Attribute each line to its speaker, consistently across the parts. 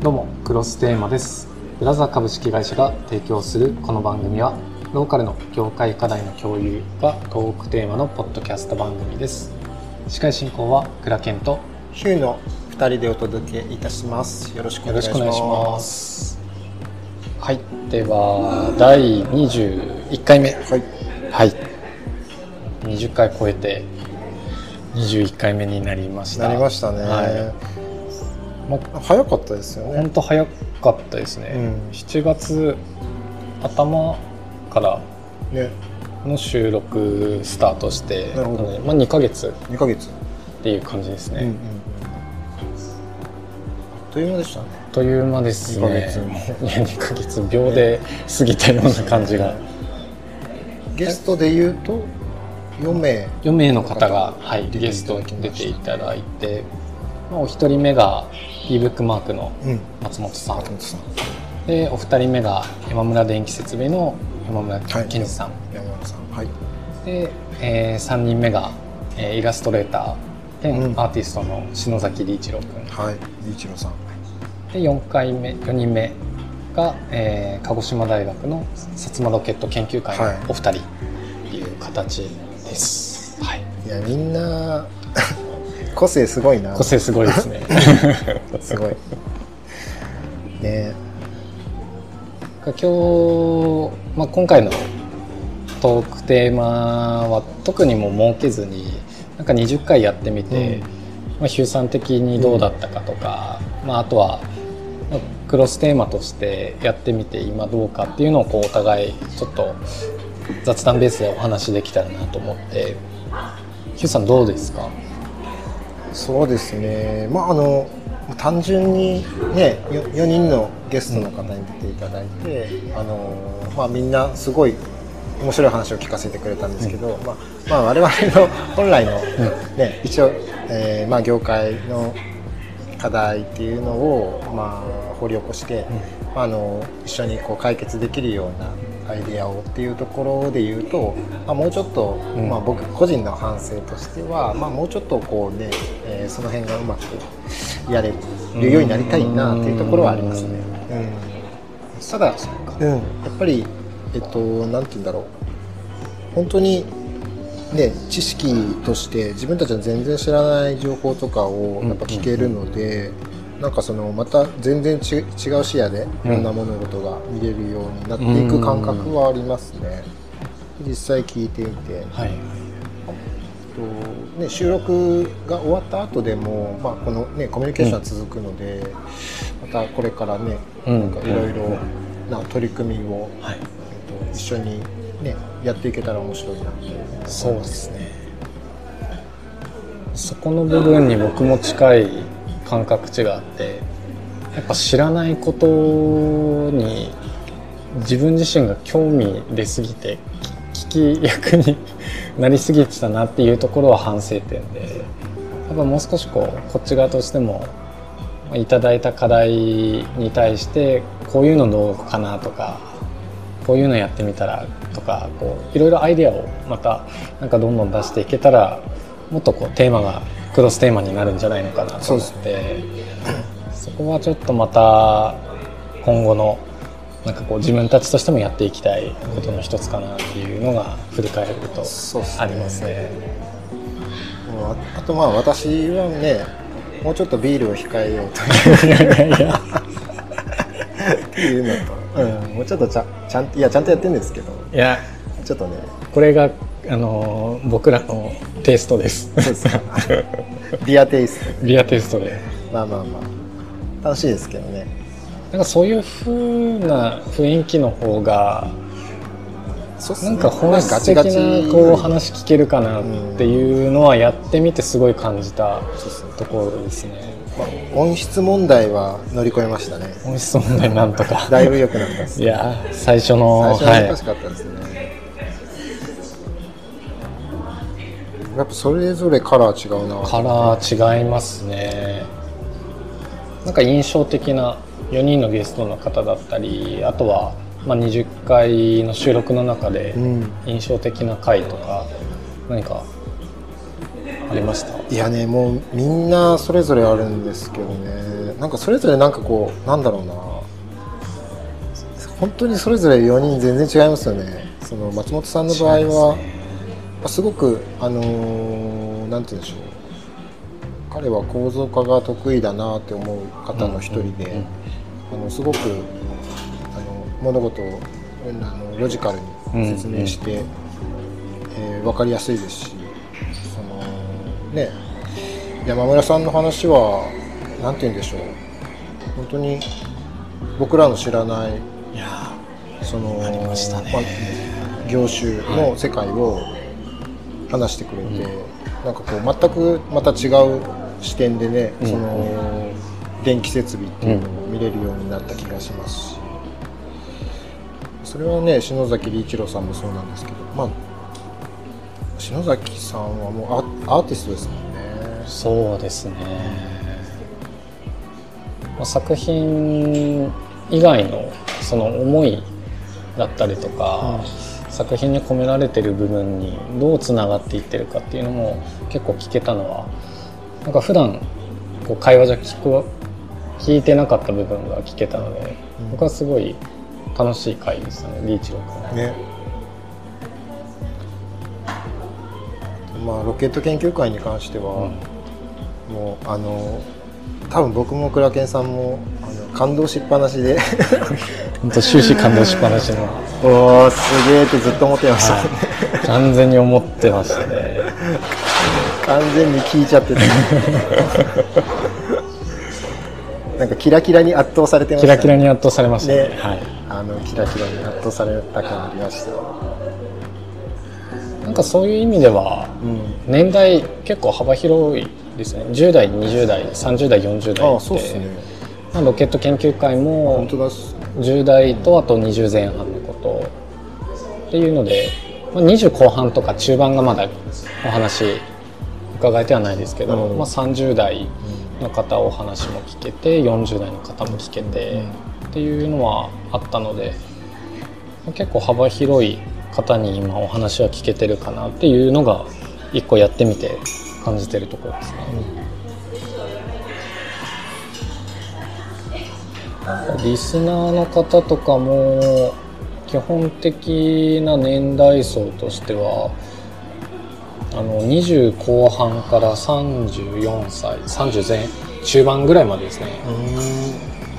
Speaker 1: どうもクロステーマです。ブラザー株式会社が提供するこの番組はローカルの業界課題の共有がトークテーマのポッドキャスト番組です。司会進行は倉健と
Speaker 2: ヒューの2人でお届けいたします。よろしくお願いします。
Speaker 1: はい。では第21回目。
Speaker 2: はい。
Speaker 1: はい。20回超えて21回目になりました。
Speaker 2: なりましたね、
Speaker 1: はいま
Speaker 2: 早かったですよね。
Speaker 1: 本当早かったですね、
Speaker 2: うん。
Speaker 1: 7月頭から
Speaker 2: ね。
Speaker 1: の収録スタートして
Speaker 2: なるほど。
Speaker 1: まあ、2ヶ月。
Speaker 2: 2ヶ月。
Speaker 1: っていう感じですね、
Speaker 2: うんうん。うんあっという間でしたね。
Speaker 1: あっという間ですね。
Speaker 2: 二ヶ月
Speaker 1: も。う いや2ヶ月秒で過ぎたような感じが。
Speaker 2: ゲストで言うと4名。
Speaker 1: 4名の方が、はい、ゲストに出ていただいて、まあ、お一人目が ebook マークの
Speaker 2: うん。
Speaker 1: 松本さん、
Speaker 2: 松本さん。
Speaker 1: でお二人目が山村電気設備の山村
Speaker 2: はい。
Speaker 1: 健二さん、
Speaker 2: 山村さん。はい。
Speaker 1: で、え3人目が、えーイラストレーター兼
Speaker 2: うん。
Speaker 1: アーティストの篠崎理一郎君、
Speaker 2: はい。リーチロさん。
Speaker 1: で4回目4人目が、えー鹿児島大学の薩摩ロケット研究会の
Speaker 2: はい。
Speaker 1: お二人っていう形です、はい、
Speaker 2: いやみんな個性すごいな。
Speaker 1: 個性すごいですね。
Speaker 2: すごい。ね。
Speaker 1: 今日、まあ、今回のトークテーマは特にもう設けずになんか20回やってみて、
Speaker 2: うん。
Speaker 1: まあ、ヒューさん的にどうだったかとか、まあ、あとはまあクロステーマとしてやってみて今どうかっていうのをこうお互いちょっと雑談ベースでお話できたらなと思って。ヒューさんどうですか？
Speaker 2: そうですね。まああの単純にねよ4人のゲストの方に出ていただいて、あのまあみんなすごい面白い話を聞かせてくれたんですけど、まあ、まあ我々の本来の、ね一応、えーまあ、業界の課題っていうのを、まあ、掘り起こして、まあ、あの一緒にこう解決できるようなアイデアをっていうところで言うと、まあ、もうちょっと、
Speaker 1: うん。
Speaker 2: まあ、僕個人の反省としては、まあ、もうちょっとこうね、えーその辺がうまくやれるようになりたいなっていうところはありますね。うん。ただ、うん、やっぱり、えっと、なんて言うんだろう。本当にね、知識として自分たちは全然知らない情報とかをやっぱ聞けるので、なんかそのまた全然ち違う視野でいろんな物事が見れるようになっていく感覚はありますね。実際聞いてみて、
Speaker 1: はい。
Speaker 2: とね、収録が終わった後でも、まあ、この、ね、コミュニケーションは続くので、またこれからね、
Speaker 1: うん。
Speaker 2: なんかいろいろな取り組みを、
Speaker 1: はい。
Speaker 2: えっと一緒に、ね、やっていけたら面白いなって。
Speaker 1: そうですね。そこの部分に僕も近い感覚値があってやっぱ知らないことに自分自身が興味出すぎて聞き役に なりすぎてたなっていうところは反省点でやっぱもう少しこうこっち側としてもいただいた課題に対してこういうのどうかなとかこういうのやってみたらとかこういろいろアイデアをまたなんかどんどん出していけたらもっとこうテーマがクロステーマになるんじゃないのかなと思って。そこはちょっとまた今後のなんかこう自分たちとしてもやっていきたいことの一つかなっていうのが振り返るとありますね。
Speaker 2: もうああとまあ私はねもうちょっとビールを控えようとっていうのと、うん、もうちょっとちゃんちゃんいやちゃんとやってるんですけど。
Speaker 1: いや。
Speaker 2: ちょっとね。
Speaker 1: これがあの僕らのテイストです。
Speaker 2: でビアテイスト。
Speaker 1: リアテイストで。
Speaker 2: まあまあまあ。楽しいですけどね。
Speaker 1: なんかそういう風な雰囲気の方がなんか本質的なこう話聞けるかなっていうのはやってみてすごい感じたところですね。
Speaker 2: まあ音質問題は乗り越えましたね。
Speaker 1: 本質問題なんとか。
Speaker 2: だいぶ良くなったです
Speaker 1: いや最初の
Speaker 2: 最初は難し
Speaker 1: は
Speaker 2: かったですね、やっぱそれぞれカラー違うな。い
Speaker 1: カラー違いますね。なんか印象的な4人のゲストの方だったりあとはまあ20回の収録の中で
Speaker 2: うん。
Speaker 1: 印象的な回とか何かありました？
Speaker 2: いやねもうみんなそれぞれあるんですけどね。なんかそれぞれなんかこうなんだろうな。本当にそれぞれ4人全然違いますよね。その松本さんの場合は、すごくあのーなんて言うんでしょう。彼は構造化が得意だなって思う方の一人で、
Speaker 1: うんうんうん。
Speaker 2: あのすごくあの物事をあのロジカルに説明して、えー分かりやすいですしそのね山村さんの話は何て言うんでしょう。本当に僕らの知らないその
Speaker 1: ま
Speaker 2: あ業種の世界を話してくれて、なんかこう全くまた違う視点でね、
Speaker 1: うん。
Speaker 2: その電気設備っていうのを見れるようになった気がしますし、それはね篠崎理一郎さんもそうなんですけどまあ篠崎さんはもうアアーティストですもんね。
Speaker 1: そうですね、まあ作品以外のその思いだったりとか、作品に込められてる部分にどうつながっていってるかっていうのも結構聞けたのはなんか普段こう会話じゃ聞く聞いてなかった部分が聞けたので、
Speaker 2: うん。
Speaker 1: 僕はすごい楽しい回でしたね。リーチロー君
Speaker 2: ねまあロケット研究会に関しては、もうあの多分僕も倉健さんもあの感動しっぱなしで。
Speaker 1: 本当終始感動しっぱなしの、
Speaker 2: おおすげえってずっと思ってました、
Speaker 1: はい、完全に思ってましたね。
Speaker 2: 完全に聞いちゃってた。なんかキラキラに圧倒されてました、
Speaker 1: キラキラに圧倒されましたね。
Speaker 2: ね。
Speaker 1: はい。
Speaker 2: あのキラキラに圧倒された感ありました。
Speaker 1: なんかそういう意味では
Speaker 2: うん。
Speaker 1: 年代結構幅広いですね。10代20代30代40代
Speaker 2: ああ
Speaker 1: って
Speaker 2: そうですね。
Speaker 1: まあロケット研究会も
Speaker 2: 本当だっす。
Speaker 1: 10代とあと20前半っていうので、まあ、20後半とか中盤がまだお話伺えてはないですけど、
Speaker 2: うん。
Speaker 1: まあ、30代の方お話も聞けて40代の方も聞けて、っていうのはあったのでまあ結構幅広い方に今お話は聞けてるかなっていうのが一個やってみて感じてるところですね。リスナーの方とかも基本的な年代層としてはあの20後半から34歳30前中盤ぐらいまでですね。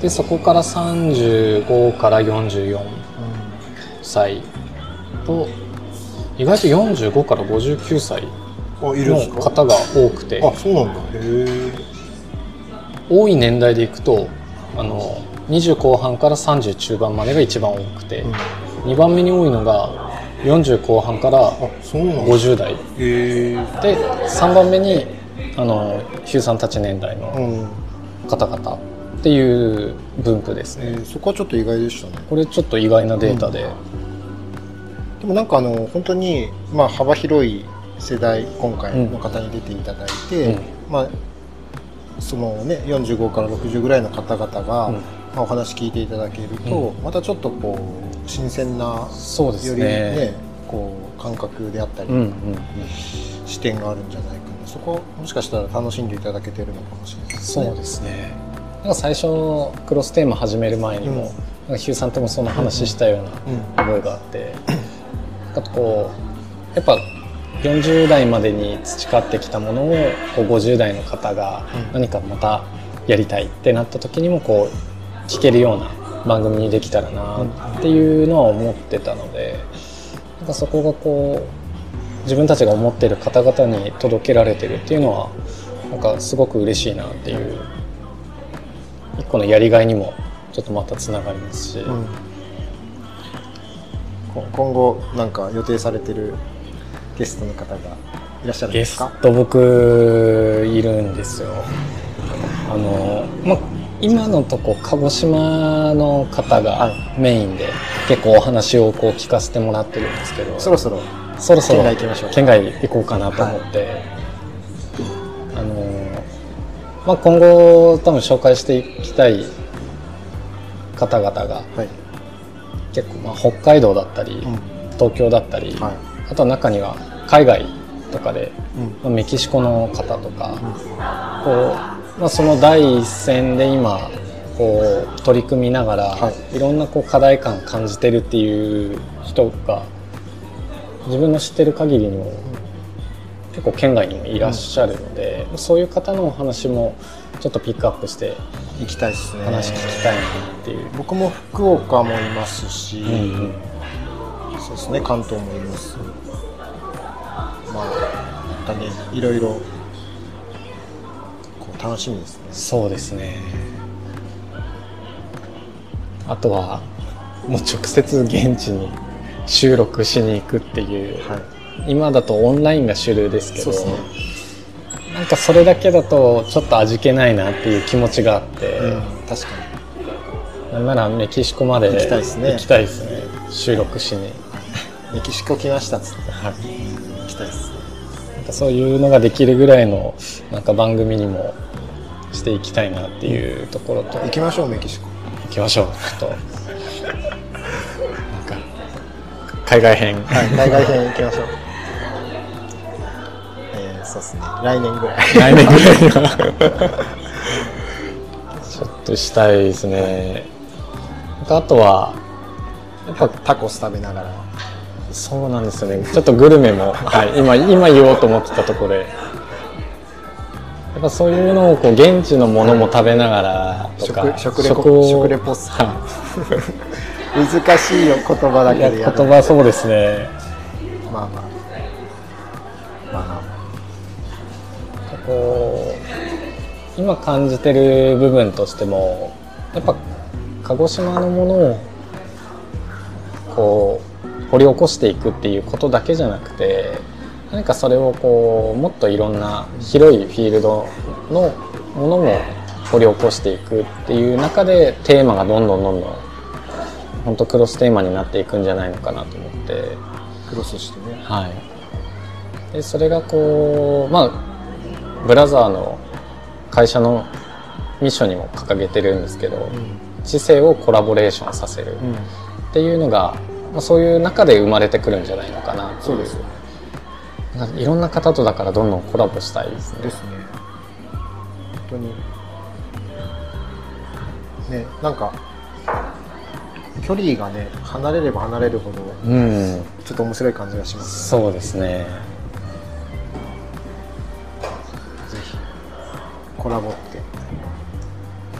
Speaker 1: でそこから35から44歳と意外と45から59歳の方が多くて。
Speaker 2: あそうなんだ。へえ
Speaker 1: 多い年代でいくとあの20後半から30中盤までが一番多くて、2番目に多いのが40後半から
Speaker 2: あそうなんだ。
Speaker 1: 50代。
Speaker 2: へえ
Speaker 1: で3番目にあのヒューさんたち年代
Speaker 2: う
Speaker 1: の
Speaker 2: ん。
Speaker 1: 方々っていう分布ですね。
Speaker 2: えーそこはちょっと意外でしたね。
Speaker 1: これちょっと意外なデータで、
Speaker 2: でもなんかあの本当にまあ幅広い世代今回の方に出ていただいて、
Speaker 1: うん。
Speaker 2: まあそのね45から60ぐらいの方々が、お話聞いていただけると、またちょっとこう新鮮な
Speaker 1: そうです
Speaker 2: よりね
Speaker 1: ね
Speaker 2: こう感覚であったり、視点があるんじゃないかな。そこもしかしたら楽しんでいただけてるのかもしれないですね。
Speaker 1: そうですね。なんか最初クロステーマ始める前にも、
Speaker 2: うん。
Speaker 1: なんかヒューさんともその話したような
Speaker 2: うん。
Speaker 1: 覚えがあって、あとこうやっぱ40代までに培ってきたものをこう50代の方が
Speaker 2: うん。
Speaker 1: 何かまたやりたいってなった時にもこう聞けるような番組にできたらなっていうのは思ってたのでなんかそこがこう自分たちが思ってる方々に届けられてるっていうのはなんかすごく嬉しいなっていう一個のやりがいにもちょっとまたつながりますし、
Speaker 2: うん。こ今後なんか予定されてるゲストの方がいらっしゃるん
Speaker 1: ゲス
Speaker 2: ですか？
Speaker 1: ト僕いるんですよ。あの、ま、今のとこ鹿児島の方が
Speaker 2: は
Speaker 1: メインで結構お話をこう聞かせてもらってるんですけど
Speaker 2: そろそろ
Speaker 1: そろそろ
Speaker 2: 県外行きましょう
Speaker 1: 県外行こうかなと思って、あのまあ、今後多分紹介していきたい方々が
Speaker 2: はい、
Speaker 1: 結構、まあ、北海道だったり、
Speaker 2: うん。
Speaker 1: 東京だったり、
Speaker 2: はい。
Speaker 1: あとは中には海外とかで、まあ、メキシコの方とか、こうまあ、その第一線で今こう取り組みながら、はい、いろんなこう課題感感じてるっていう人が自分の知ってる限りにも結構県外にもいらっしゃるので、うん、そういう方のお話もちょっとピックアップして
Speaker 2: 行きたいですね。
Speaker 1: 話聞きたいなっていう。
Speaker 2: 僕も福岡もいますし、うんうん、そうですね関東もいます。まあまたねいろいろ楽しみですね。
Speaker 1: そうですね。あとはもう直接現地に収録しに行くっていう、はい、今だとオンラインが主流ですけど、ね、なんかそれだけだとちょっと味気ないなっていう気持ちがあって、うん、
Speaker 2: 確か
Speaker 1: に。なんならメキシコまで
Speaker 2: 行きたいですね。
Speaker 1: 行きたいですね。収録しに。
Speaker 2: メキシコ来ましたっつって、はい、行きたいです
Speaker 1: なんかそういうのができるぐらいのなんか番組にもしていきたいなっていうところと、
Speaker 2: 行きましょうメキシコ。
Speaker 1: 行きましょうちょっと海外編。
Speaker 2: はい海外編行きましょう。えー、そうですね。来年ぐらい。
Speaker 1: 来年ぐらいには。ちょっとしたいですね。あとは
Speaker 2: やっぱタコス食べながら
Speaker 1: そうなんですよね。ちょっとグルメも、はい、今今言おうと思ってたところで。やっぱそういうのをこう現地のものも食べながらとか
Speaker 2: 食レポ食レポっすか？難しいよ言葉だけで
Speaker 1: 言葉そうですね。
Speaker 2: まあまあ。まあま
Speaker 1: あ。こう今感じてる部分としてもやっぱ鹿児島のものをこう掘り起こしていくっていうことだけじゃなくて何かそれをこうもっといろんな広いフィールドのものも掘り起こしていくっていう中でテーマがどんどんどんどん本当クロステーマになっていくんじゃないのかなと思って。
Speaker 2: クロスしてね。
Speaker 1: はい。でそれがこうまあブラザーの会社のミッションにも掲げてるんですけど、うん、知性をコラボレーションさせるっていうのが、まあ、そういう中で生まれてくるんじゃないのかな
Speaker 2: そうですよ
Speaker 1: いろんな方とだからどんどんコラボしたいですね。
Speaker 2: ですね。本当にねなんか距離がね離れれば離れるほど、うん、ちょっと面白い感じがします、
Speaker 1: ね、そうですね。
Speaker 2: ぜひコラボってや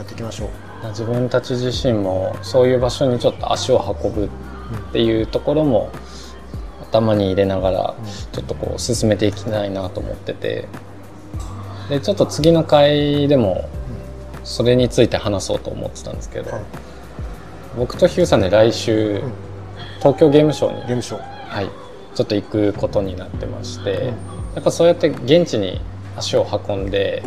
Speaker 2: っていきましょう。
Speaker 1: 自分たち自身もそういう場所にちょっと足を運ぶっていうところも、うん頭に入れながらちょっとこう進めていきたいなと思ってて。でちょっと次の回でもそれについて話そうと思ってたんですけど、僕とヒューさんで来週、東京ゲームショウに
Speaker 2: ゲームショウ。
Speaker 1: はいちょっと行くことになってまして、やっぱそうやって現地に足を運んで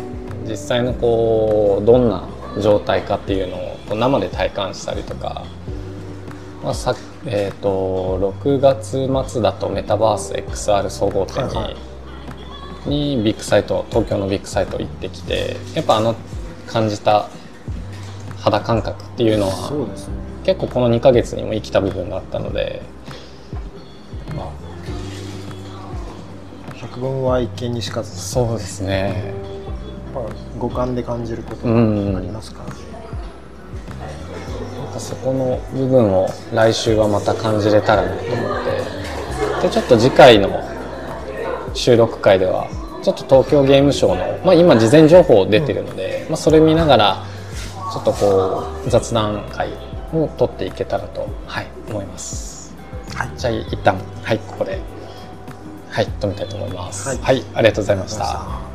Speaker 1: 実際のこうどんな状態かっていうのを生で体感したりとかまあさえーと、6月末だとメタバース XR 総合店にはいはい、にビッグサイト東京のビッグサイト行ってきてやっぱあの感じた肌感覚っていうのは、ね、結構この2か月にも生きた部分があったので、
Speaker 2: まあ、百聞は一見にしかず。
Speaker 1: そうですね。
Speaker 2: 五感で感じることがありますからね、うん
Speaker 1: そこの部分を来週はまた感じれたらなと思って。でちょっと次回の収録会ではちょっと東京ゲームショウの、まあ、今事前情報出てるので、うん、まあ、それ見ながらちょっとこう雑談会を取っていけたらと、はい、思います、はい、じゃあ一旦はいここではい止めたいと思います、はい、はい、ありがとうございました